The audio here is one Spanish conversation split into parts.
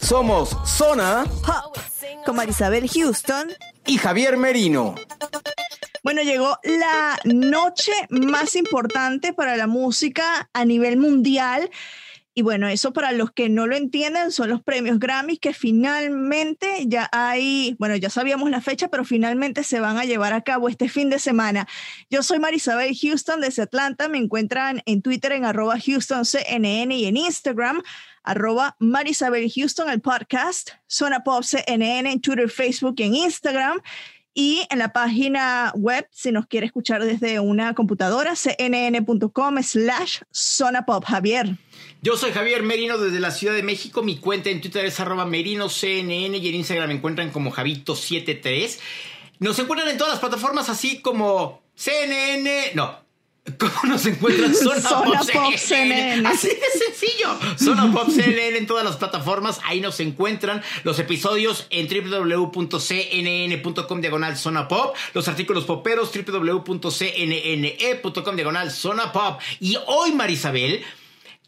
Somos Zona con Marisabel Houston. y Javier Merino. Bueno, llegó la noche más importante para la música a nivel mundial. Y bueno, eso para los que no lo entienden son los premios Grammy que finalmente ya hay, bueno, ya sabíamos la fecha, pero finalmente se van a llevar a cabo este fin de semana. Yo soy Marisabel Houston desde Atlanta, me encuentran en Twitter en arroba HoustonCNN y en Instagram arroba Marisabel Houston, el podcast, Zona Pop CNN en Twitter, Facebook y en Instagram. Y en la página web, si nos quiere escuchar desde una computadora, cnn.com slash zona pop. Javier. Yo soy Javier Merino desde la Ciudad de México. Mi cuenta en Twitter es arroba merinoCNN y en Instagram me encuentran como Javito73. Nos encuentran en todas las plataformas así como CNN. No. ¿Cómo nos encuentran? Zona, Zona Pop, Pop CNN. CNN. Así de sencillo. Zona Pop CNN en todas las plataformas. Ahí nos encuentran los episodios en www.cnn.com diagonal Zona Pop. Los artículos poperos www.cnne.com diagonal Zona Pop. Y hoy, Marisabel,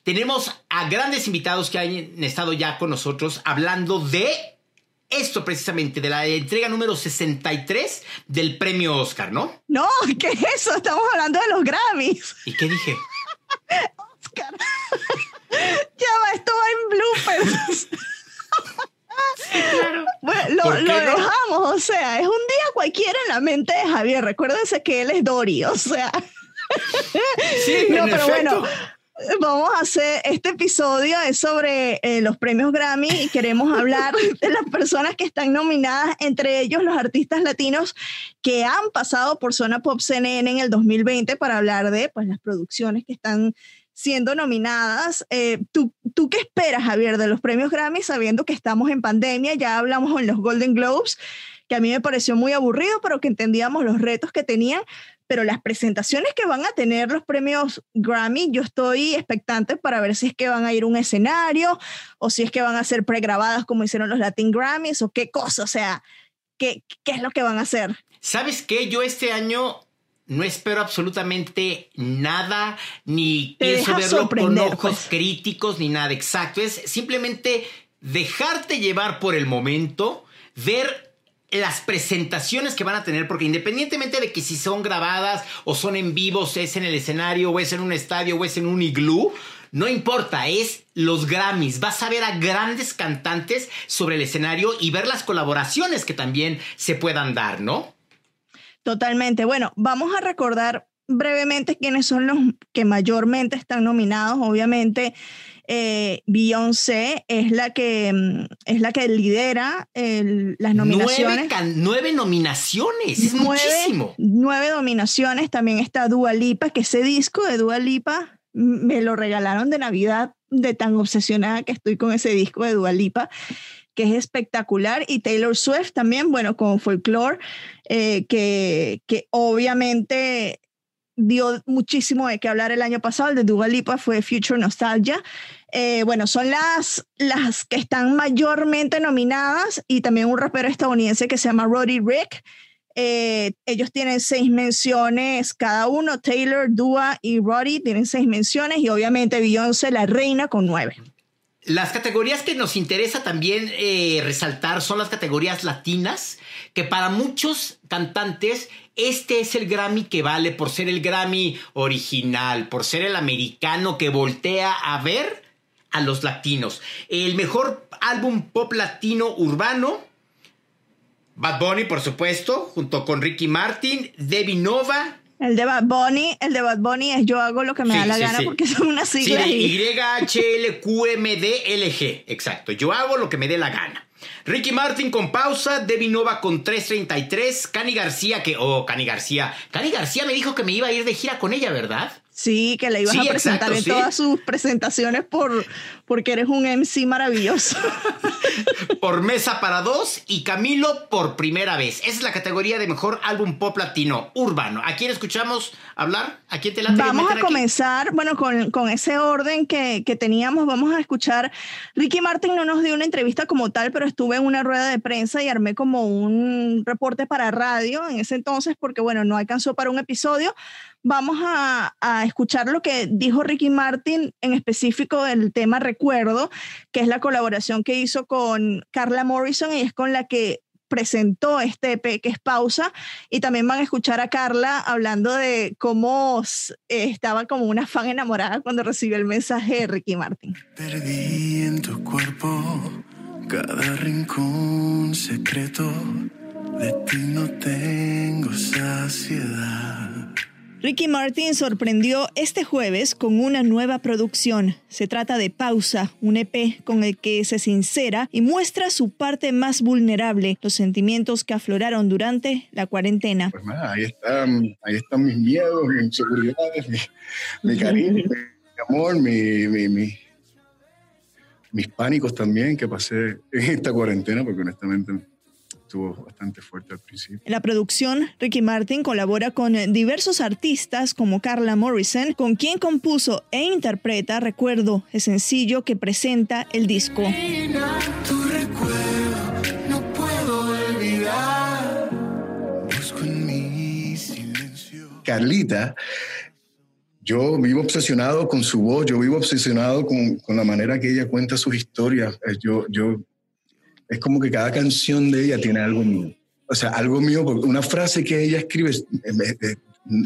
tenemos a grandes invitados que han estado ya con nosotros hablando de esto precisamente, de la entrega número 63 del premio Oscar, ¿no? No, ¿qué es eso? Estamos hablando de los Grammys. ¿Y qué dije? Oscar. ya va, esto va en bloopers. Bueno, lo, ¿Por qué lo no? o sea, es un día cualquiera en la mente de Javier. Recuérdense que él es Dory, o sea. Sí, no, en pero efecto. bueno, vamos a hacer este episodio es sobre eh, los premios Grammy y queremos hablar de las personas que están nominadas, entre ellos los artistas latinos que han pasado por Zona Pop CNN en el 2020 para hablar de pues, las producciones que están siendo nominadas. Eh, ¿tú, ¿Tú qué esperas, Javier, de los premios Grammy sabiendo que estamos en pandemia? Ya hablamos en los Golden Globes, que a mí me pareció muy aburrido, pero que entendíamos los retos que tenían pero las presentaciones que van a tener los premios Grammy, yo estoy expectante para ver si es que van a ir a un escenario o si es que van a ser pregrabadas como hicieron los Latin Grammys o qué cosa, o sea, qué, qué es lo que van a hacer. ¿Sabes qué? Yo este año no espero absolutamente nada, ni Te pienso verlo con ojos pues. críticos, ni nada exacto. Es simplemente dejarte llevar por el momento, ver las presentaciones que van a tener, porque independientemente de que si son grabadas o son en vivo, es en el escenario, o es en un estadio, o es en un iglú, no importa, es los Grammys. Vas a ver a grandes cantantes sobre el escenario y ver las colaboraciones que también se puedan dar, ¿no? Totalmente. Bueno, vamos a recordar brevemente quiénes son los que mayormente están nominados. Obviamente, eh, Beyoncé es la que mm, es la que lidera el- las nominaciones. Nueve, nueve nominaciones, es nueve, muchísimo. nueve nominaciones. También está Dua Lipa, que ese disco de Dua Lipa me lo regalaron de Navidad, de tan obsesionada que estoy con ese disco de Dua Lipa, que es espectacular. Y Taylor Swift también, bueno, con Folklore, eh, que, que obviamente dio muchísimo de qué hablar el año pasado. El de Dua Lipa fue Future Nostalgia. Eh, bueno, son las, las que están mayormente nominadas y también un rapero estadounidense que se llama Roddy Rick. Eh, ellos tienen seis menciones cada uno, Taylor, Dua y Roddy tienen seis menciones y obviamente Beyoncé, la reina, con nueve. Las categorías que nos interesa también eh, resaltar son las categorías latinas, que para muchos cantantes este es el Grammy que vale por ser el Grammy original, por ser el americano que voltea a ver a los latinos. El mejor álbum pop latino urbano. Bad Bunny, por supuesto, junto con Ricky Martin, Debbie Nova, el de Bad Bunny, el de Bad Bunny es yo hago lo que me da la gana porque son una sigla. Sí, Y H L Q M D L G, exacto. Yo hago lo que me dé la gana. Ricky Martin con pausa, Debbie Nova con 3.33, Cani García que... Oh, Cani García. Cani García me dijo que me iba a ir de gira con ella, ¿verdad? Sí, que le ibas a presentar en todas sus presentaciones por, porque eres un MC maravilloso. por mesa para dos y Camilo por primera vez. Esa es la categoría de mejor álbum pop latino urbano. ¿A quién escuchamos hablar? ¿A quién te la Vamos a comenzar, bueno, con, con, ese orden que, que teníamos. Vamos a escuchar. Ricky Martin no nos dio una entrevista como tal, pero estuve en una rueda de prensa y armé como un reporte para radio en ese entonces, porque bueno, no alcanzó para un episodio vamos a, escuchar lo que dijo Ricky Martin en específico del tema Recuerdo, que es la colaboración que hizo con Carla Morrison y es con la que presentó este EP que es Pausa y también van a escuchar a Carla hablando de cómo eh, estaba como una fan enamorada cuando recibió el mensaje de Ricky Martin. Perdí en tu cuerpo cada rincón secreto, de ti no tengo saciedad. Ricky Martin sorprendió este jueves con una nueva producción. Se trata de Pausa, un EP con el que se sincera y muestra su parte más vulnerable, los sentimientos que afloraron durante la cuarentena. Pues nada, ahí están, ahí están mis miedos, mis inseguridades, mi, cariño, mi amor, mis pánicos también que pasé en esta cuarentena, porque honestamente estuvo bastante fuerte al principio. En la producción, Ricky Martin colabora con diversos artistas como Carla Morrison, con quien compuso e interpreta Recuerdo, el sencillo que presenta el disco. Carlita yo vivo obsesionado con su voz, yo vivo obsesionado con, con, la manera que ella cuenta sus historias. Eh, yo, yo es como que cada canción de ella tiene algo mío. O sea, algo mío, porque una frase que ella escribe,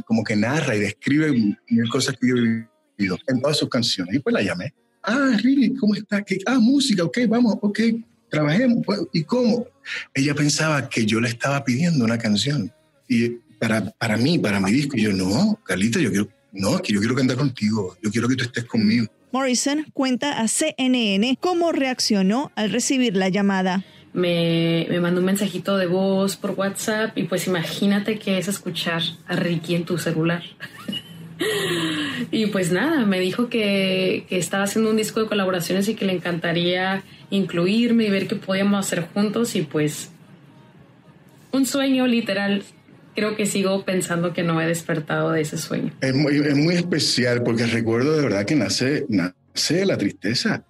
como que narra y describe mil cosas que yo he vivido en todas sus canciones. Y pues la llamé. Ah, Riri, ¿cómo está? Ah, música, ok, vamos, ok, trabajemos. Pues, ¿Y cómo? Ella pensaba que yo le estaba pidiendo una canción. Y para, para mí, para mi disco, y yo, no, Carlita, yo quiero, no, que yo quiero cantar contigo, yo quiero que tú estés conmigo. Morrison cuenta a CNN cómo reaccionó al recibir la llamada. Me, me, mandó un mensajito de voz por WhatsApp y pues imagínate que es escuchar a Ricky en tu celular. y pues nada, me dijo que, que, estaba haciendo un disco de colaboraciones y que le encantaría incluirme y ver qué podíamos hacer juntos y pues un sueño literal creo que sigo pensando que no he despertado de ese sueño. Es muy, es muy especial porque recuerdo de verdad que nace, nace la tristeza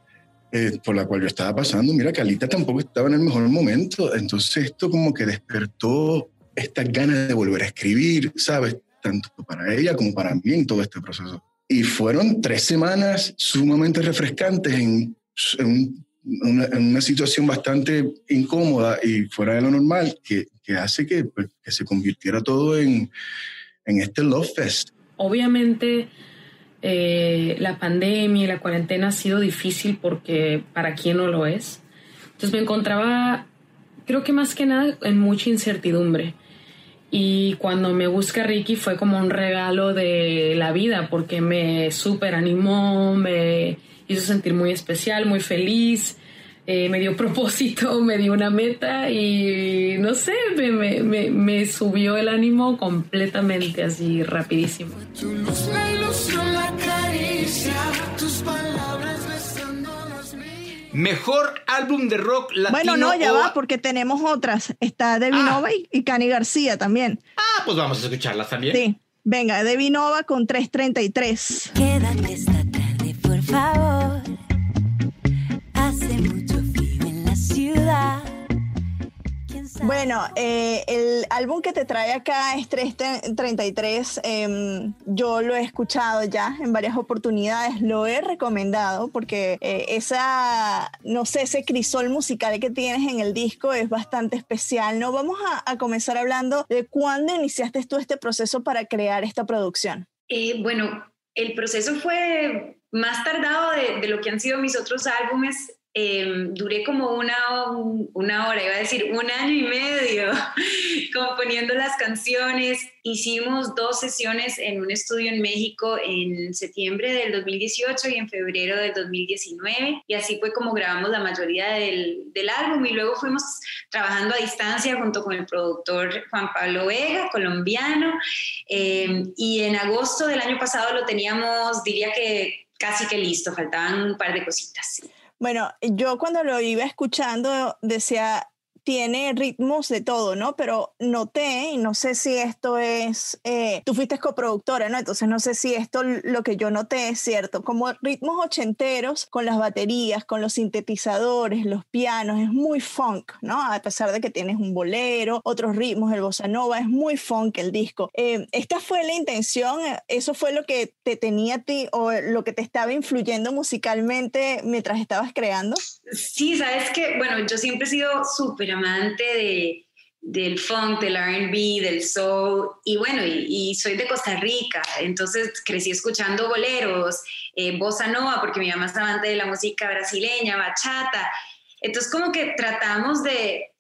eh, por la cual yo estaba pasando. Mira, Calita tampoco estaba en el mejor momento. Entonces esto como que despertó esta ganas de volver a escribir, ¿sabes? Tanto para ella como para mí en todo este proceso. Y fueron tres semanas sumamente refrescantes en, en una, una, situación bastante incómoda y fuera de lo normal que, que hace que, pues, que, se convirtiera todo en, en este Love Fest. Obviamente eh, la pandemia y la cuarentena ha sido difícil porque para quién no lo es. Entonces me encontraba, creo que más que nada, en mucha incertidumbre. Y cuando me busca Ricky fue como un regalo de la vida porque me súper animó, me hizo sentir muy especial, muy feliz, eh, me dio propósito, me dio una meta y no sé, me, me, me, subió el ánimo completamente así rapidísimo. Mejor álbum de rock latino. Bueno, no, ya va, porque tenemos otras. Está Debbie ah. Nova y, Cani García también. Ah, pues vamos a escucharlas también. Sí. Venga, Debbie Nova con 333. Quédate esta tarde, por favor. Bueno, eh, el álbum que te trae acá es 333. Em, yo lo he escuchado ya en varias oportunidades, lo he recomendado porque eh, esa, no sé, ese crisol musical que tienes en el disco es bastante especial. No vamos a, comenzar hablando de cuándo iniciaste tú este proceso para crear esta producción. Eh, bueno, el proceso fue más tardado de, lo que han sido mis otros álbumes Em, duré como una, una hora, iba a decir un año y medio componiendo las canciones. Hicimos dos sesiones en un estudio en México en septiembre del 2018 y en febrero del 2019 y así fue como grabamos la mayoría del, del álbum y luego fuimos trabajando a distancia junto con el productor Juan Pablo Vega, colombiano, em, y en agosto del año pasado lo teníamos, diría que casi que listo, faltaban un par de cositas. Bueno, yo cuando lo iba escuchando decía, tiene ritmos de todo, ¿no? Pero noté, y no sé si esto es, eh, tú fuiste coproductora, ¿no? Entonces no sé si esto lo que yo noté es cierto, como ritmos ochenteros con las baterías, con los sintetizadores, los pianos, es muy funk, ¿no? A pesar de que tienes un bolero, otros ritmos, el bossa nova, es muy funk el disco. Eh, ¿Esta fue la intención? ¿Eso fue lo que te tenía a ti o lo que te estaba influyendo musicalmente mientras estabas creando? Sí, sabes que, bueno, yo siempre he sido súper amante de, del funk, del RB, del soul, y bueno, y, soy de Costa Rica, entonces crecí escuchando boleros, eh, bossa nova, porque mi mamá es amante de la música brasileña, bachata, entonces como que tratamos de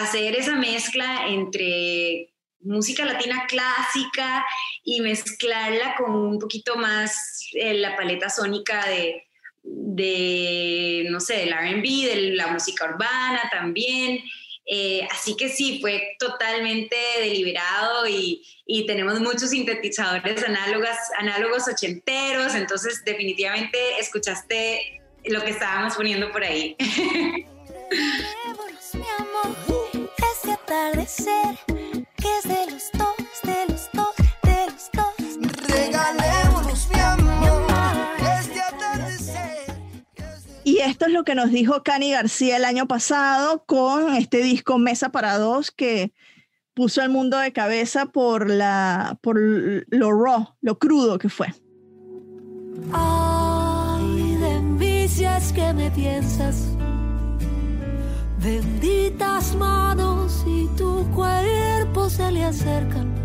hacer esa mezcla entre música latina clásica y mezclarla con un poquito más eh, la paleta sónica de, de, no sé, del RB, de la música urbana también. Eh, así que sí, fue totalmente deliberado y, y, tenemos muchos sintetizadores análogos, análogos ochenteros, entonces definitivamente escuchaste lo que estábamos poniendo por ahí. esto es lo que nos dijo Cani García el año pasado con este disco Mesa para Dos que puso al mundo de cabeza por, la, por lo raw, lo crudo que fue. Ay, de envicias que me piensas, benditas manos y tu cuerpo se le acercan.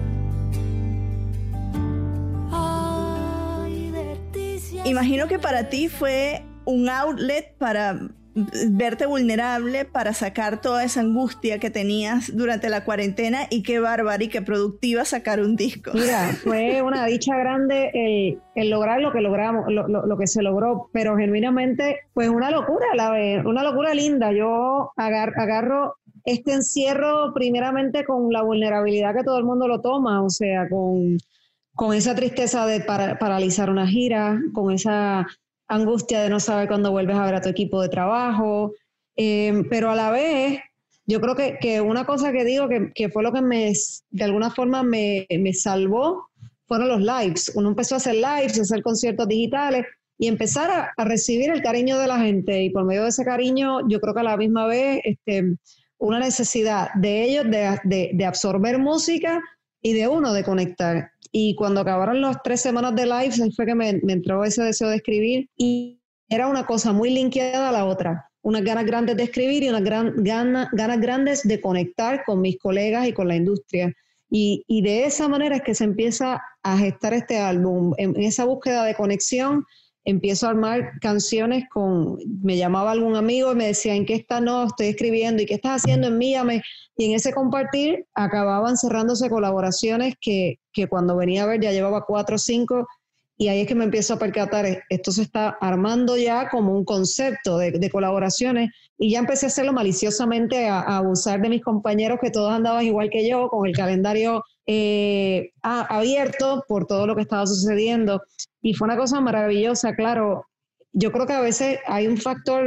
Imagino que para ti fue un outlet para verte vulnerable para sacar toda esa angustia que tenías durante la cuarentena y qué bárbara y qué productiva sacar un disco. Mira, fue una dicha grande el, lograr lo que logramos, lo, que se logró, pero genuinamente, pues una locura, la una locura linda. Yo agarro este encierro primeramente con la vulnerabilidad que todo el mundo lo toma, o sea, con, con esa tristeza de paralizar una gira, con esa angustia de no saber cuándo vuelves a ver a tu equipo de trabajo, em, pero a la vez, yo creo que, una cosa que digo que, fue lo que me, de alguna forma me, salvó, fueron los lives. Uno empezó a hacer lives, a hacer conciertos digitales y empezar a, recibir el cariño de la gente. Y por medio de ese cariño, yo creo que a la misma vez, este, una necesidad de ellos de, de absorber música y de uno de conectar. Y cuando acabaron las tres semanas de live, fue que me, entró ese deseo de escribir y era una cosa muy linkeada a la otra. Unas ganas grandes de escribir y unas gran, ganas grandes de conectar con mis colegas y con la industria. Y, y, de esa manera es que se empieza a gestar este álbum, en, esa búsqueda de conexión empiezo a armar canciones con, me llamaba algún amigo y me decía, ¿en qué estás? No, estoy escribiendo, ¿y qué estás haciendo? Envíame. Y en ese compartir acababan cerrándose colaboraciones que, que cuando venía a ver ya llevaba cuatro o cinco y ahí es que me empiezo a percatar, esto se está armando ya como un concepto de, colaboraciones y ya empecé a hacerlo maliciosamente, a, abusar de mis compañeros que todos andaban igual que yo, con el calendario eh, abierto por todo lo que estaba sucediendo. Y fue una cosa maravillosa, claro. Yo creo que a veces hay un factor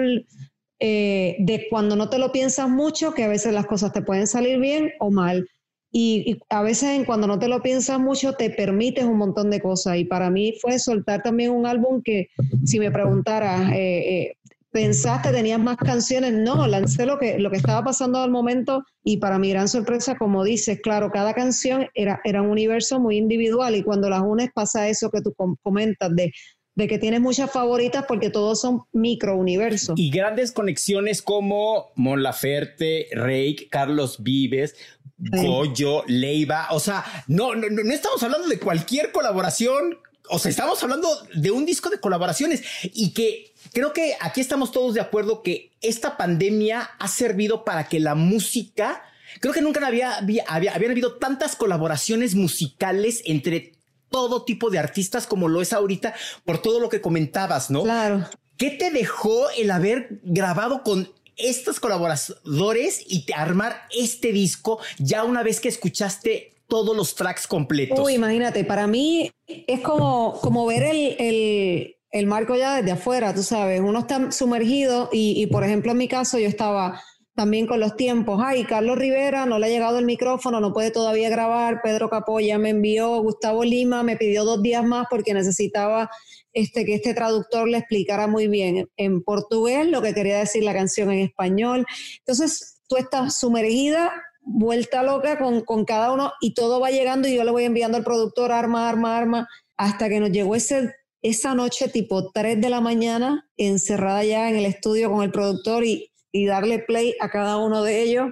eh, de cuando no te lo piensas mucho, que a veces las cosas te pueden salir bien o mal. Y, a veces cuando no te lo piensas mucho te permites un montón de cosas. Y para mí fue soltar también un álbum que si me preguntaras, eh, eh, ¿pensaste, tenías más canciones? No, lancé lo que, lo que estaba pasando al momento y para mi gran sorpresa, como dices, claro, cada canción era, era un universo muy individual y cuando las unes pasa eso que tú comentas de de que tienes muchas favoritas porque todos son microuniversos. Y grandes conexiones como Mon Laferte, Reik, Carlos Vives, Goyo, Leiva. O sea, no, no, no estamos hablando de cualquier colaboración o sea, estamos hablando de un disco de colaboraciones y que creo que aquí estamos todos de acuerdo que esta pandemia ha servido para que la música, creo que nunca había, había, habían habido tantas colaboraciones musicales entre todo tipo de artistas como lo es ahorita por todo lo que comentabas, ¿no? Claro. ¿Qué te dejó el haber grabado con estos colaboradores y armar este disco ya una vez que escuchaste todos los tracks completos? Uy, imagínate, para mí es como, como ver el, el, el marco ya desde afuera, tú sabes, uno está sumergido y, por ejemplo en mi caso yo estaba también con los tiempos, ay, Carlos Rivera no le ha llegado el micrófono, no puede todavía grabar, Pedro Capoya me envió, Gustavo Lima me pidió dos días más porque necesitaba este, que este traductor le explicara muy bien en portugués lo que quería decir la canción en español. Entonces, tú estás sumergida, vuelta loca con, con cada uno y todo va llegando y yo le voy enviando al productor arma, arma, arma, hasta que nos llegó ese, esa noche tipo 3 de la mañana, encerrada ya en el estudio con el productor y, y darle play a cada uno de ellos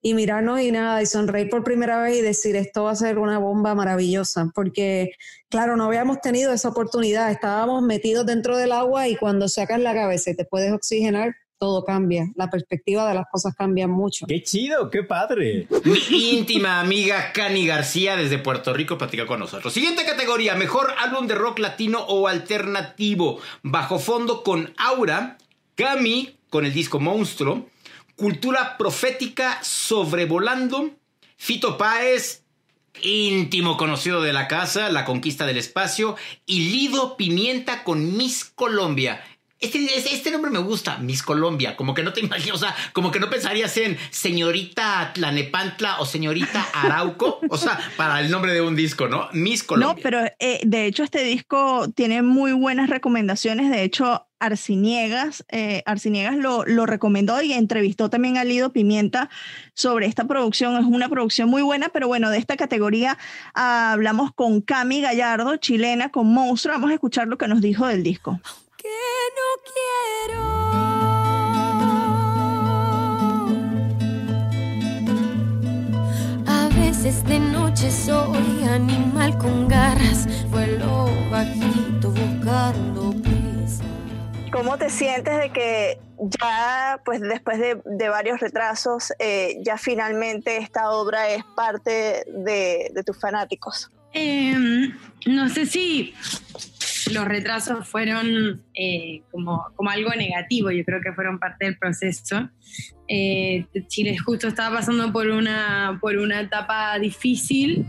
y mirarnos y nada, y sonreír por primera vez y decir, esto va a ser una bomba maravillosa, porque claro, no habíamos tenido esa oportunidad, estábamos metidos dentro del agua y cuando sacas la cabeza y te puedes oxigenar, todo cambia, la perspectiva de las cosas cambia mucho. ¡Qué chido! ¡Qué padre! Mi íntima amiga Cani García desde Puerto Rico platica con nosotros. Siguiente categoría, mejor álbum de rock latino o alternativo. Bajo fondo con Aura, Cami con el disco Monstruo, Cultura Profética Sobrevolando, Fito Páez, íntimo conocido de la casa, La Conquista del Espacio, y Lido Pimienta con Miss Colombia. Este, este, nombre me gusta, Miss Colombia. Como que no te imaginas, o sea, como que no pensarías en señorita Tlanepantla o señorita Arauco. O sea, para el nombre de un disco, ¿no? Miss Colombia. No, pero eh, de hecho este disco tiene muy buenas recomendaciones. De hecho, Arciniegas, eh, Arciniegas lo, lo, recomendó y entrevistó también a Lido Pimienta sobre esta producción. Es una producción muy buena, pero bueno, de esta categoría uh, hablamos con Cami Gallardo, chilena, con Monstruo. Vamos a escuchar lo que nos dijo del disco. Que no quiero. A veces de noche soy animal con garras, vuelo bajito buscando ¿Cómo te sientes de que ya, pues después de, de varios retrasos, eh, ya finalmente esta obra es parte de, de tus fanáticos? Eh, no sé si los retrasos fueron eh, como, como, algo negativo, yo creo que fueron parte del proceso. Eh, Chile justo estaba pasando por una, por una etapa difícil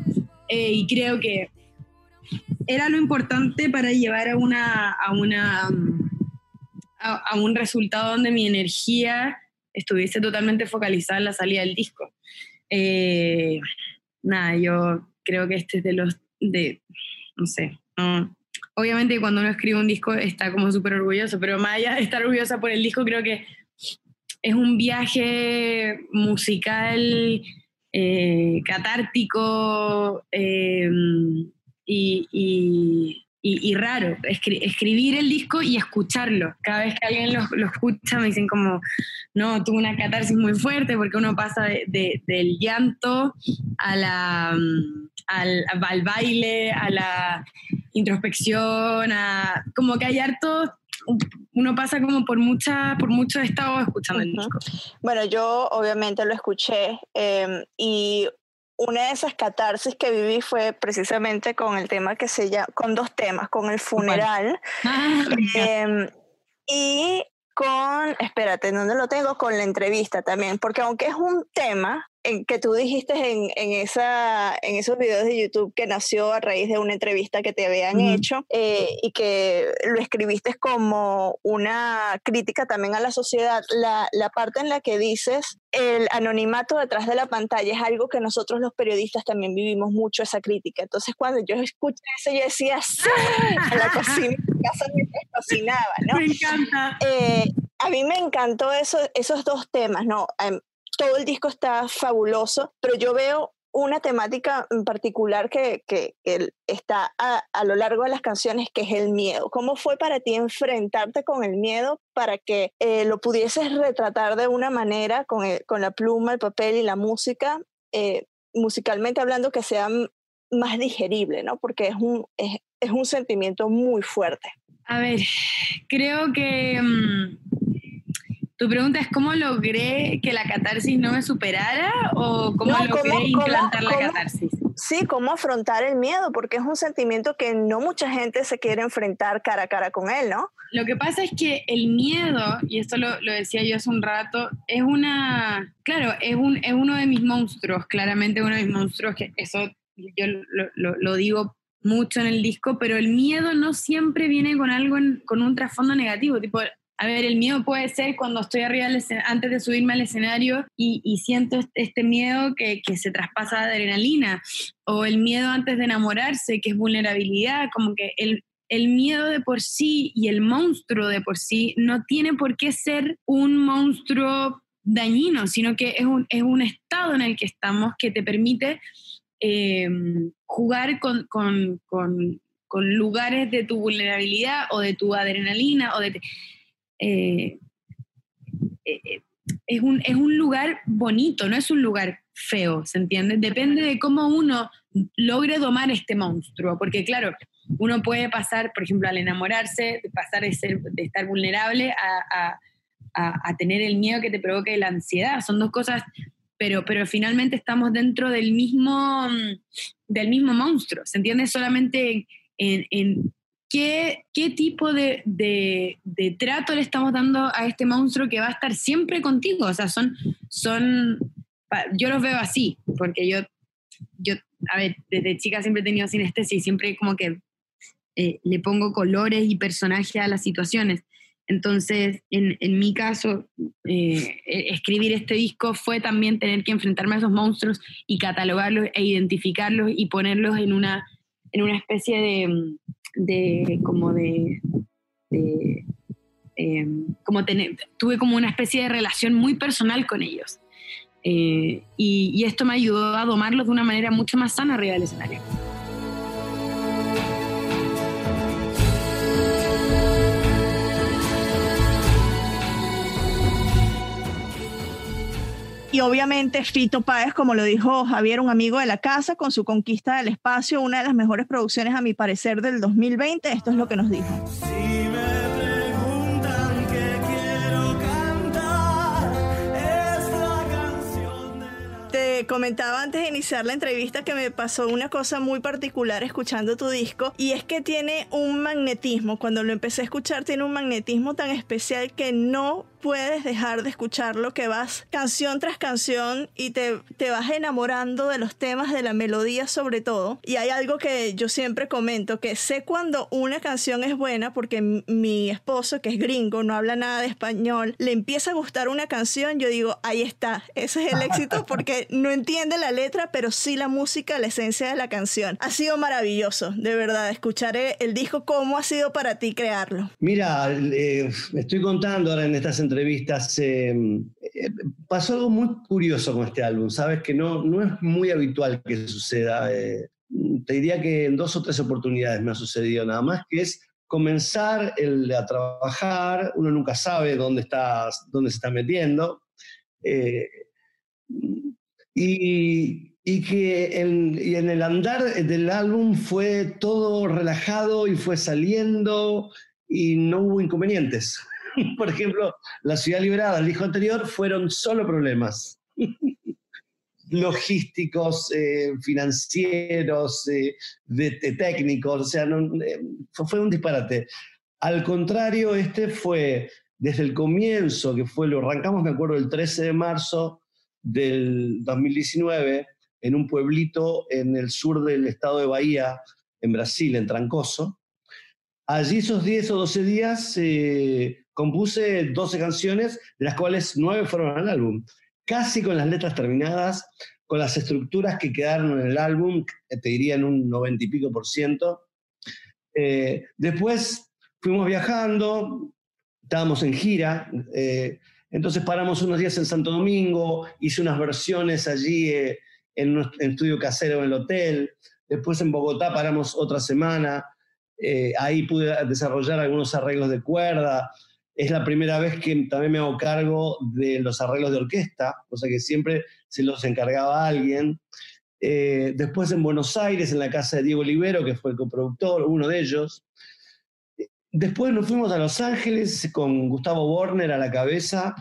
y creo que era lo importante para llevar a una... A una a, un resultado donde mi energía estuviese totalmente focalizada en la salida del disco. Eh, nada, yo creo que este es de los, de, no sé, no, obviamente cuando uno escribe un disco está como súper orgulloso, pero más allá de estar orgullosa por el disco, creo que es un viaje musical, eh, catártico eh, y, y y, y raro, escri escribir el disco y escucharlo. Cada vez que alguien lo, lo, escucha me dicen como, no, tuve una catarsis muy fuerte porque uno pasa de, de, del llanto a la, mm, al, al, baile, a la introspección, a, como que hay harto uno pasa como por mucha por muchos estados escuchando el disco. Bueno, yo obviamente lo escuché eh, y una de esas catarsis que viví fue precisamente con el tema que se llama, con dos temas, con el funeral ah, eh, y con, espérate, ¿dónde lo tengo? Con la entrevista también, porque aunque es un tema en que tú dijiste en, en, esa, en esos videos de YouTube que nació a raíz de una entrevista que te habían uh -huh. hecho eh, y que lo escribiste como una crítica también a la sociedad, la, la parte en la que dices el anonimato detrás de la pantalla es algo que nosotros los periodistas también vivimos mucho esa crítica. Entonces cuando yo escuché eso yo decía, ¡Sí! a la cocina, en casa mientras cocinaba, ¿no? Me encanta. Eh, a mí me encantó eso, esos dos temas, ¿no? Todo el disco está fabuloso, pero yo veo una temática en particular que, que, que está a, a, lo largo de las canciones, que es el miedo. ¿Cómo fue para ti enfrentarte con el miedo para que eh, lo pudieses retratar de una manera con, el, con la pluma, el papel y la música, eh, musicalmente hablando, que sea más digerible, ¿no? Porque es, un, es, es un sentimiento muy fuerte. A ver, creo que mm, tu pregunta es cómo logré que la catarsis no me superara o cómo logré implantar la catarsis. Sí, cómo afrontar el miedo, porque es un sentimiento que no mucha gente se quiere enfrentar cara a cara con él, ¿no? Lo que pasa es que el miedo, y esto lo, decía yo hace un rato, es una, claro, es, un, es uno de mis monstruos, claramente uno de mis monstruos, que eso yo lo, lo digo mucho en el disco, pero el miedo no siempre viene con algo, con un trasfondo negativo, tipo, a ver, el miedo puede ser cuando estoy arriba antes de subirme al escenario y, siento este miedo que, se traspasa de adrenalina, o el miedo antes de enamorarse, que es vulnerabilidad, como que el, miedo de por sí y el monstruo de por sí no tiene por qué ser un monstruo dañino, sino que es un, es un estado en el que estamos que te permite eh, jugar con, con, con, con, lugares de tu vulnerabilidad o de tu adrenalina o de... Eh, eh, es, un, es un lugar bonito, no es un lugar feo, ¿se entiende? Depende de cómo uno logre domar este monstruo, porque claro, uno puede pasar, por ejemplo, al enamorarse, pasar de, ser, de estar vulnerable a, a, tener el miedo que te provoque la ansiedad. Son dos cosas pero, pero finalmente estamos dentro del mismo, del mismo monstruo, ¿se entiende? Solamente en, en qué, qué tipo de, de, de, trato le estamos dando a este monstruo que va a estar siempre contigo. O sea, son, son yo los veo así, porque yo, yo, a ver, desde chica siempre he tenido sinestesia y siempre como que eh, le pongo colores y personajes a las situaciones. Entonces, en, en mi caso, eh, e, escribir este disco fue también tener que enfrentarme a esos monstruos y catalogarlos e identificarlos y ponerlos en una, en una especie de, de como de, em, como tener, tuve como una especie de relación muy personal con ellos. Eh, y, y, esto me ayudó a domarlos de una manera mucho más sana arriba del escenario. Y obviamente Fito Páez, como lo dijo Javier, un amigo de la casa, con su conquista del espacio, una de las mejores producciones a mi parecer del 2020, esto es lo que nos dijo. Te comentaba antes de iniciar la entrevista que me pasó una cosa muy particular escuchando tu disco y es que tiene un magnetismo. Cuando lo empecé a escuchar tiene un magnetismo tan especial que no puedes dejar de escucharlo, que vas canción tras canción y te, te vas enamorando de los temas, de la melodía sobre todo. Y hay algo que yo siempre comento, que sé cuando una canción es buena porque mi esposo, que es gringo, no habla nada de español, le empieza a gustar una canción, yo digo, ahí está, ese es el éxito porque no entiende la letra, pero sí la música, la esencia de la canción. Ha sido maravilloso, de verdad, escucharé el disco, ¿cómo ha sido para ti crearlo? Mira, eh, estoy contando ahora en estas entrevistas, em, eh, pasó algo muy curioso con este álbum, sabes que no, no es muy habitual que suceda. Eh, te diría que en dos o tres oportunidades me ha sucedido nada más, que es comenzar el, a trabajar, uno nunca sabe dónde, está, dónde se está metiendo. Y, y que en, y en, el andar del álbum fue todo relajado y fue saliendo y no hubo inconvenientes. Por ejemplo, La Ciudad Liberada, el disco anterior, fueron solo problemas logísticos, eh, financieros, eh, de, de, técnicos, o sea, no, eh, fue un disparate. Al contrario, este fue desde el comienzo, que fue, lo arrancamos, me acuerdo, el 13 de marzo, del 2019 en un pueblito en el sur del estado de Bahía, en Brasil, en Trancoso. Allí esos 10 o 12 días eh, compuse 12 canciones, de las cuales 9 fueron al álbum, casi con las letras terminadas, con las estructuras que quedaron en el álbum, te diría en un 90 y pico por ciento. Eh, después fuimos viajando, estábamos en gira, eh, entonces paramos unos días en Santo Domingo, hice unas versiones allí eh, en un estudio casero en el hotel. Después en Bogotá paramos otra semana. Eh, ahí pude desarrollar algunos arreglos de cuerda. Es la primera vez que también me hago cargo de los arreglos de orquesta, cosa que siempre se los encargaba alguien. Eh, después en Buenos Aires, en la casa de Diego Olivero, que fue el coproductor, uno de ellos. Después nos fuimos a Los Ángeles con Gustavo Werner a la cabeza.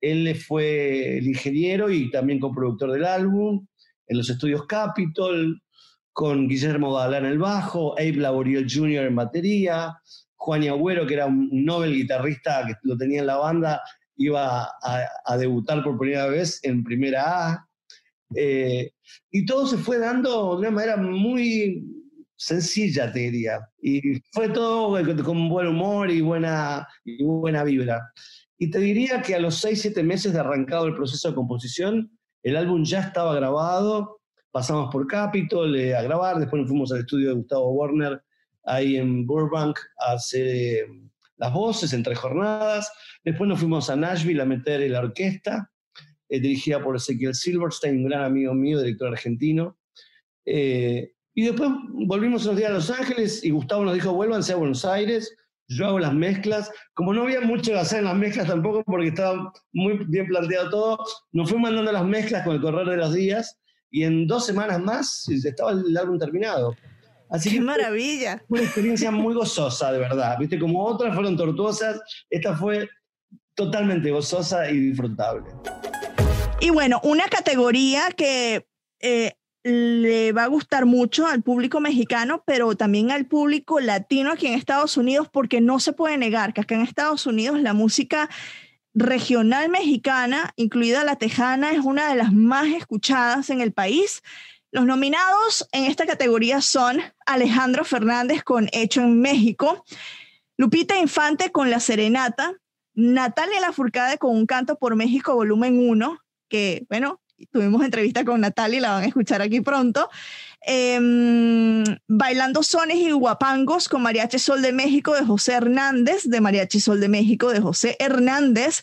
Él fue el ingeniero y también coproductor del álbum, en los estudios Capitol, con Guillermo Badalá en el bajo, Abe Laboriel Jr. en batería, Juan Agüero, que era un Nobel guitarrista que lo tenía en la banda, iba a, debutar por primera vez en primera A. Eh, y todo se fue dando de una manera muy sencilla, te diría. Y fue todo con buen humor y buena, y buena vibra. Y te diría que a los 6, 7 meses de arrancado el proceso de composición, el álbum ya estaba grabado, pasamos por Capitol eh, a grabar, después nos fuimos al estudio de Gustavo Warner ahí en Burbank a hacer eh, las voces en tres jornadas, después nos fuimos a Nashville a meter la orquesta, eh, dirigida por Ezequiel Silverstein, un gran amigo mío, director argentino. Y después volvimos unos días a Los Ángeles y Gustavo nos dijo, vuélvanse a Buenos Aires, yo hago las mezclas. Como no había mucho que hacer en las mezclas tampoco, porque estaba muy bien planteado todo, nos fui mandando las mezclas con el correr de los días y en dos semanas más estaba el álbum terminado. Así ¡Qué maravilla! Fue una experiencia muy gozosa, de verdad. Viste, como otras fueron tortuosas, esta fue totalmente gozosa y disfrutable. Y bueno, una categoría que eh, le va a gustar mucho al público mexicano, pero también al público latino aquí en Estados Unidos, porque no se puede negar que acá en Estados Unidos la música regional mexicana, incluida la tejana, es una de las más escuchadas en el país. Los nominados en esta categoría son Alejandro Fernández con Hecho en México, Lupita Infante con La Serenata, Natalia Lafourcade con Un Canto por México volumen 1, que bueno, tuvimos entrevista con Natalia, la van a escuchar aquí pronto. Em, bailando Sones y Guapangos con Mariachi Sol de México de José Hernández, de Mariachi Sol de México de José Hernández.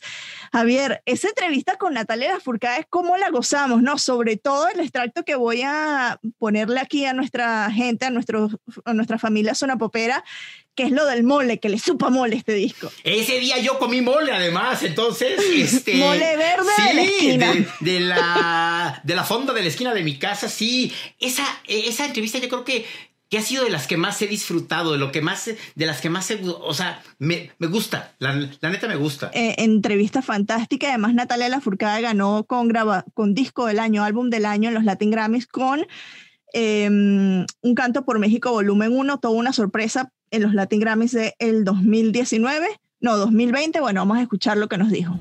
Javier, esa entrevista con Natalia Lafourcade, ¿cómo la gozamos? No, sobre todo el extracto que voy a ponerle aquí a nuestra gente, a, nuestro, a nuestra familia zona popera, que es lo del mole, que le supa mole este disco. Ese día yo comí mole, además, entonces, este... mole verde de la esquina. De, la, de la fonda de la esquina de mi casa, sí. Esa, esa entrevista yo creo que, que ha sido de las que más he disfrutado, de lo que más, de las que más, he, o sea, me, me gusta, la, neta me gusta. Eh, entrevista fantástica, además Natalia Lafourcade ganó con, graba, con disco del año, álbum del año en los Latin Grammys con... Em, un canto por México volumen 1, toda una sorpresa en los Latin Grammys del 2019, no, 2020. Bueno, vamos a escuchar lo que nos dijo.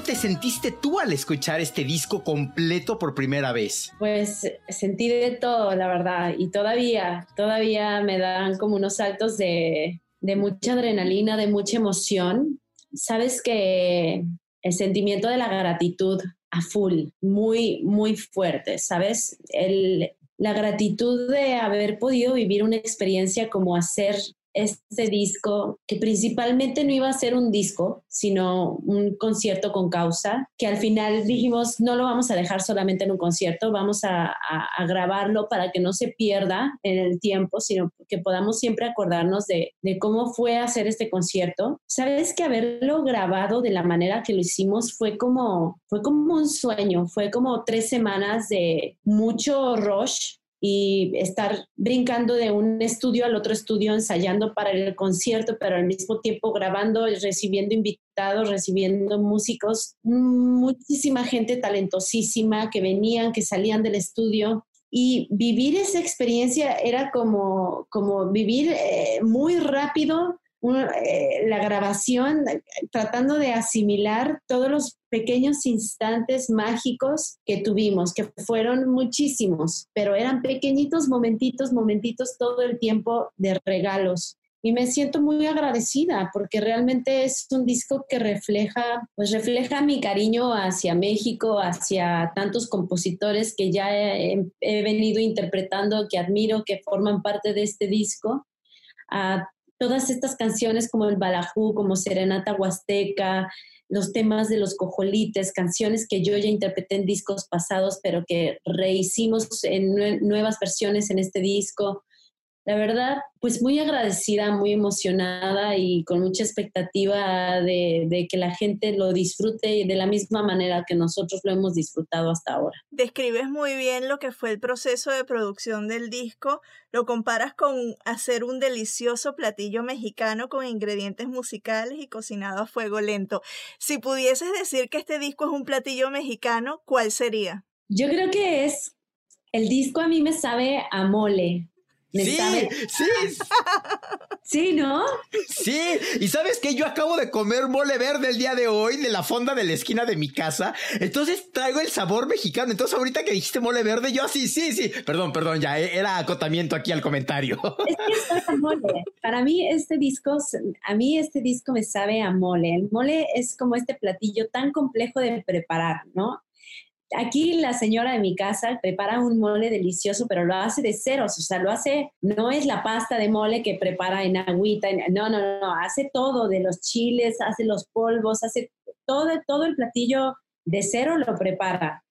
¿Cómo te sentiste tú al escuchar este disco completo por primera vez? Pues sentí de todo, la verdad, y todavía, todavía me dan como unos saltos de, de mucha adrenalina, de mucha emoción. Sabes que el sentimiento de la gratitud a full, muy, muy fuerte, ¿sabes? El, la gratitud de haber podido vivir una experiencia como hacer este disco, que principalmente no iba a ser un disco, sino un concierto con causa, que al final dijimos, no lo vamos a dejar solamente en un concierto, vamos a, grabarlo para que no se pierda en el tiempo, sino que podamos siempre acordarnos de, cómo fue hacer este concierto. Sabes que haberlo grabado de la manera que lo hicimos fue como, fue como un sueño, fue como tres semanas de mucho rush, y estar brincando de un estudio al otro estudio, ensayando para el concierto, pero al mismo tiempo grabando, recibiendo invitados, recibiendo músicos, muchísima gente talentosísima que venían, que salían del estudio. Y vivir esa experiencia era como, como vivir eh, muy rápido eh, la grabación, tratando de asimilar todos los pequeños instantes mágicos que tuvimos, que fueron muchísimos, pero eran pequeñitos momentitos, momentitos todo el tiempo de regalos. Y me siento muy agradecida porque realmente es un disco que refleja, pues refleja mi cariño hacia México, hacia tantos compositores que ya he, venido interpretando, que admiro, que forman parte de este disco, todas estas canciones como el Balajú, como Serenata Huasteca, los temas de los cojolites, canciones que yo ya interpreté en discos pasados, pero que rehicimos en nuevas versiones en este disco. La verdad, pues muy agradecida, muy emocionada y con mucha expectativa de, de, que la gente lo disfrute de la misma manera que nosotros lo hemos disfrutado hasta ahora. Describes muy bien lo que fue el proceso de producción del disco, lo comparas con hacer un delicioso platillo mexicano con ingredientes musicales y cocinado a fuego lento. Si pudieses decir que este disco es un platillo mexicano, ¿cuál sería? Yo creo que es, el disco a mí me sabe a mole, sí, sí. Sí, ¿no? Sí, y sabes que yo acabo de comer mole verde el día de hoy de la fonda de la esquina de mi casa. Entonces traigo el sabor mexicano. Entonces ahorita que dijiste mole verde, yo así, sí, sí. Perdón, perdón, ya eh, era acotamiento aquí al comentario. Es que es mole. Para mí este disco, a mí este disco me sabe a mole. El mole es como este platillo tan complejo de preparar, ¿no? Aquí la señora de mi casa prepara un mole delicioso, pero lo hace de ceros, o sea, lo hace, no es la pasta de mole que prepara en agüita, no, no, no, hace todo, de los chiles, hace los polvos, hace todo, todo el platillo de cero lo prepara.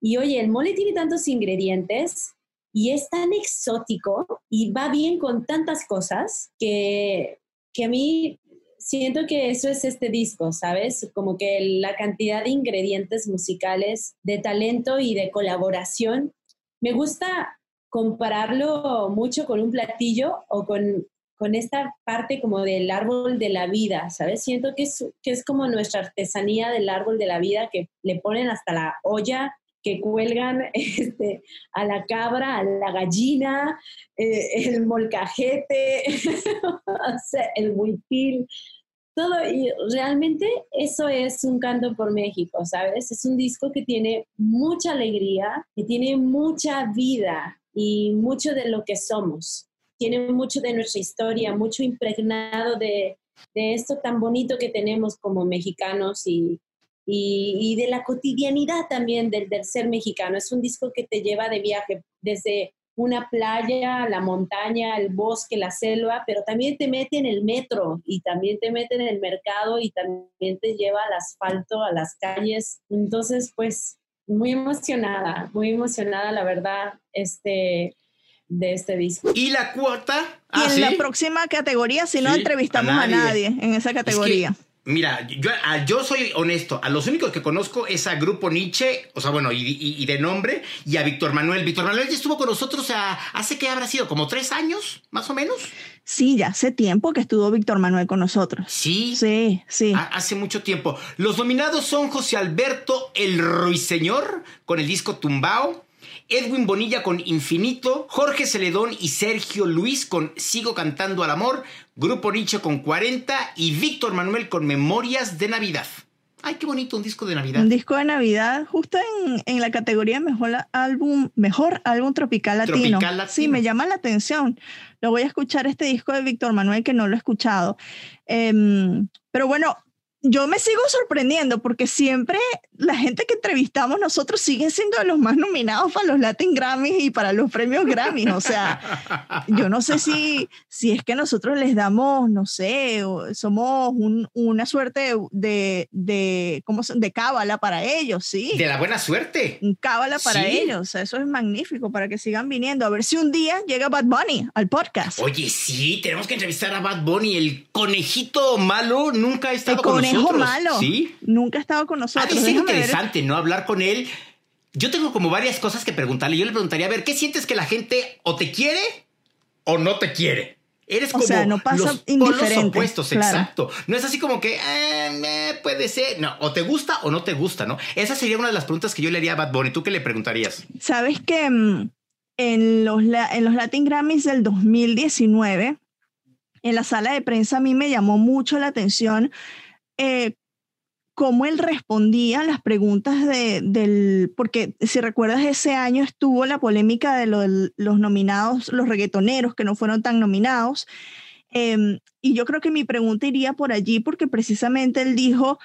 Y oye, el mole tiene tantos ingredientes y es tan exótico y va bien con tantas cosas que, que a mí siento que eso es este disco, ¿sabes? Como que la cantidad de ingredientes musicales, de talento y de colaboración. Me gusta compararlo mucho con un platillo o con, con esta parte como del árbol de la vida, ¿sabes? Siento que es, que es como nuestra artesanía del árbol de la vida que le ponen hasta la olla que cuelgan este, a la cabra, a la gallina, eh, el molcajete, el huipil, todo. Y realmente eso es un canto por México, ¿sabes? Es un disco que tiene mucha alegría, que tiene mucha vida y mucho de lo que somos. Tiene mucho de nuestra historia, mucho impregnado de, de esto tan bonito que tenemos como mexicanos y, y, de la cotidianidad también del, del, ser mexicano. Es un disco que te lleva de viaje desde una playa, la montaña, el bosque, la selva, pero también te mete en el metro y también te mete en el mercado y también te lleva al asfalto, a las calles. Entonces, pues, muy emocionada, muy emocionada, la verdad, este de este disco. ¿Y la cuota? y en la próxima categoría, si no entrevistamos a nadie. en esa categoría. Mira, yo, yo soy honesto. A los únicos que conozco es a Grupo Nietzsche, o sea, bueno, y, de nombre, y a Víctor Manuel. Víctor Manuel ya estuvo con nosotros hace que habrá sido como tres años, más o menos. Sí, ya hace tiempo que estuvo Víctor Manuel con nosotros. Sí. Sí, sí. hace mucho tiempo. Los nominados son José Alberto El Ruiseñor con el disco Tumbao. Edwin Bonilla con Infinito, Jorge Celedón y Sergio Luis con Sigo cantando al amor, Grupo Nietzsche con 40 y Víctor Manuel con Memorias de Navidad. Ay, qué bonito, un disco de Navidad. Un disco de Navidad, justo en, la categoría mejor álbum, mejor álbum tropical latino. tropical latino. Sí, me llama la atención. Lo voy a escuchar este disco de Víctor Manuel que no lo he escuchado. Em, pero bueno, yo me sigo sorprendiendo porque siempre la gente que entrevistamos nosotros siguen siendo de los más nominados para los Latin Grammys y para los premios Grammys. O sea, yo no sé si, si es que nosotros les damos, no sé, somos una suerte de, de, ¿cómo de cábala para ellos, sí. De la buena suerte. Un cábala para ellos. Eso es magnífico para que sigan viniendo. A ver si un día llega Bad Bunny al podcast. Oye, sí, tenemos que entrevistar a Bad Bunny. El conejito malo nunca ha estado con nosotros malo. Sí. Nunca ha estado con nosotros. es interesante, ¿no? Hablar con él. Yo tengo como varias cosas que preguntarle. Yo le preguntaría, a ver, ¿qué sientes que la gente o te quiere o no te quiere? Eres como sea, no pasa los opuestos, exacto. No es así como que eh, puede ser, no, o te gusta o no te gusta, ¿no? Esa sería una de las preguntas que yo le haría a Bad Bunny. ¿Tú qué le preguntarías? Sabes que mm, en los, en los Latin Grammys del 2019, en la sala de prensa a mí me llamó mucho la atención eh, cómo él respondía a las preguntas de, del, porque si recuerdas ese año estuvo la polémica de los nominados, los reggaetoneros que no fueron tan nominados, em, y yo creo que mi pregunta iría por allí porque precisamente él dijo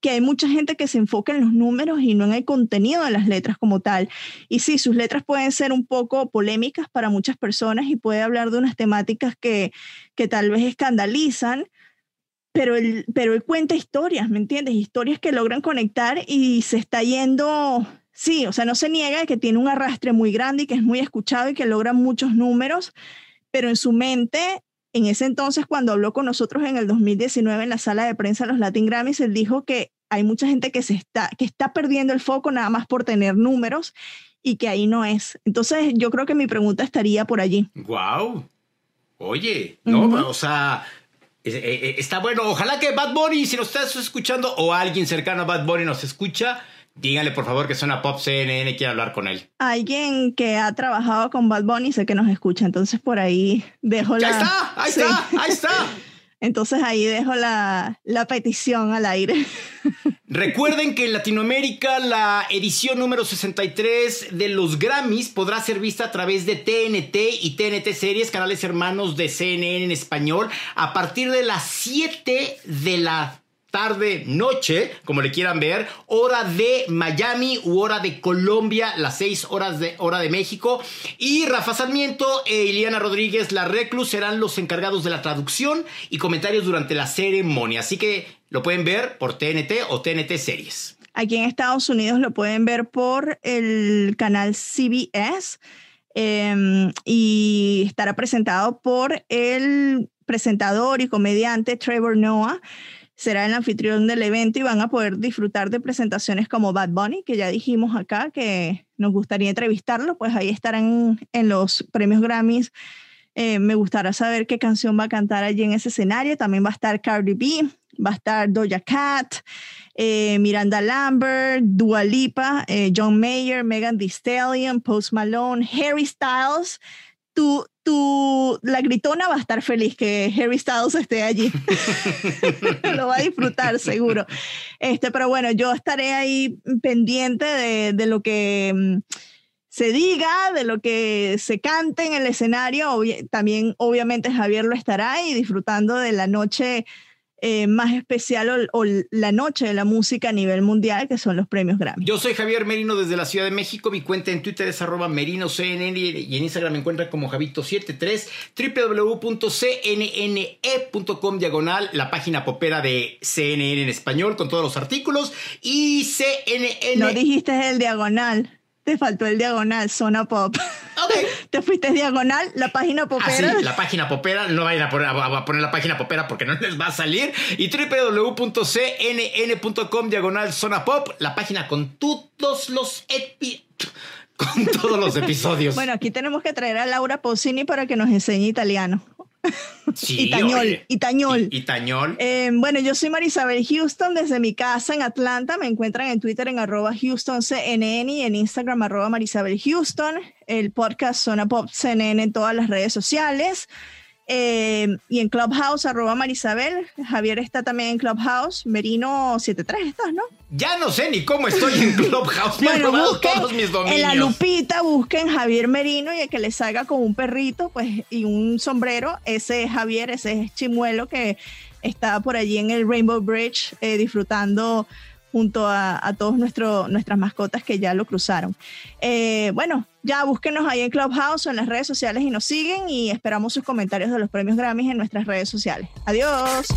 que hay mucha gente que se enfoca en los números y no en el contenido de las letras como tal. Y sí, sus letras pueden ser un poco polémicas para muchas personas y puede hablar de unas temáticas que, que tal vez escandalizan, pero él, pero él cuenta historias, ¿me entiendes? Historias que logran conectar y se está yendo, sí, o sea, no se niega de que tiene un arrastre muy grande y que es muy escuchado y que logra muchos números, pero en su mente, en ese entonces, cuando habló con nosotros en el 2019 en la sala de prensa de los Latin Grammys, él dijo que hay mucha gente que, se está, que está perdiendo el foco nada más por tener números y que ahí no es. Entonces, yo creo que mi pregunta estaría por allí. ¡Wow! Oye, no, o sea, está bueno. Ojalá que Bad Bunny, si nos estás escuchando o alguien cercano a Bad Bunny nos escucha, díganle por favor que suena Pop CNN, quiere hablar con él. Alguien que ha trabajado con Bad Bunny sé que nos escucha, entonces por ahí dejo la... ¡Ahí está! ¡Ahí está! ¡Ahí está! Entonces ahí dejo la, la petición al aire. Recuerden que en Latinoamérica la edición número 63 de los Grammys podrá ser vista a través de TNT y TNT Series, canales hermanos de CNN en español, a partir de las 7 de la tarde, noche, como le quieran ver, hora de Miami u hora de Colombia, las 6 horas de hora de México. Y Rafa Sarmiento e Iliana Rodríguez, la reclus, serán los encargados de la traducción y comentarios durante la ceremonia. Así que lo pueden ver por TNT o TNT Series. Aquí en Estados Unidos lo pueden ver por el canal CBS em, y estará presentado por el presentador y comediante Trevor Noah será el anfitrión del evento y van a poder disfrutar de presentaciones como Bad Bunny, que ya dijimos acá que nos gustaría entrevistarlo, pues ahí estarán en los premios Grammys. Eh, me gustaría saber qué canción va a cantar allí en ese escenario. También va a estar Cardi B, va a estar Doja Cat, eh, Miranda Lambert, Dua Lipa, eh, John Mayer, Megan Thee Stallion, Post Malone, Harry Styles, tu, tu, la gritona va a estar feliz que Harry Styles esté allí. Lo va a disfrutar, seguro. Este, pero bueno, yo estaré ahí pendiente de, de lo que mm, se diga, de lo que se cante en el escenario. también, obviamente, Javier lo estará y disfrutando de la noche eh, más especial o, la noche de la música a nivel mundial, que son los premios Grammy. Yo soy Javier Merino desde la Ciudad de México. Mi cuenta en Twitter es arroba merinoCNN y en Instagram me encuentra como Javito73, www.cnne.com diagonal, la página popera de CNN en español con todos los artículos y CNN. No dijiste el diagonal. Te faltó el diagonal, zona pop. Te fuiste diagonal, la página popera. Ah, sí, la página popera. No vayan a poner, a poner la página popera porque no les va a salir. Y www.cnn.com diagonal zona pop, la página con todos los con todos los episodios. bueno, aquí tenemos que traer a Laura Posini para que nos enseñe italiano. Sí, Itañol, Itañol. Itañol. Eh, bueno, yo soy Marisabel Houston desde mi casa en Atlanta. Me encuentran en Twitter en arroba HoustonCNN y en Instagram arroba Marisabel Houston. El podcast Zona Pop CNN en todas las redes sociales. Eh, y en Clubhouse, arroba Marisabel. Javier está también en Clubhouse. Merino73 estás, ¿no? Ya no sé ni cómo estoy en Clubhouse. Me bueno, han todos mis dominios. En la lupita busquen Javier Merino y el que le salga con un perrito pues, y un sombrero. Ese es Javier, ese es Chimuelo que está por allí en el Rainbow Bridge eh, disfrutando junto a, a todos nuestras mascotas que ya lo cruzaron. Eh, bueno, ya búsquenos ahí en Clubhouse o en las redes sociales y nos siguen y esperamos sus comentarios de los premios Grammys en nuestras redes sociales. Adiós.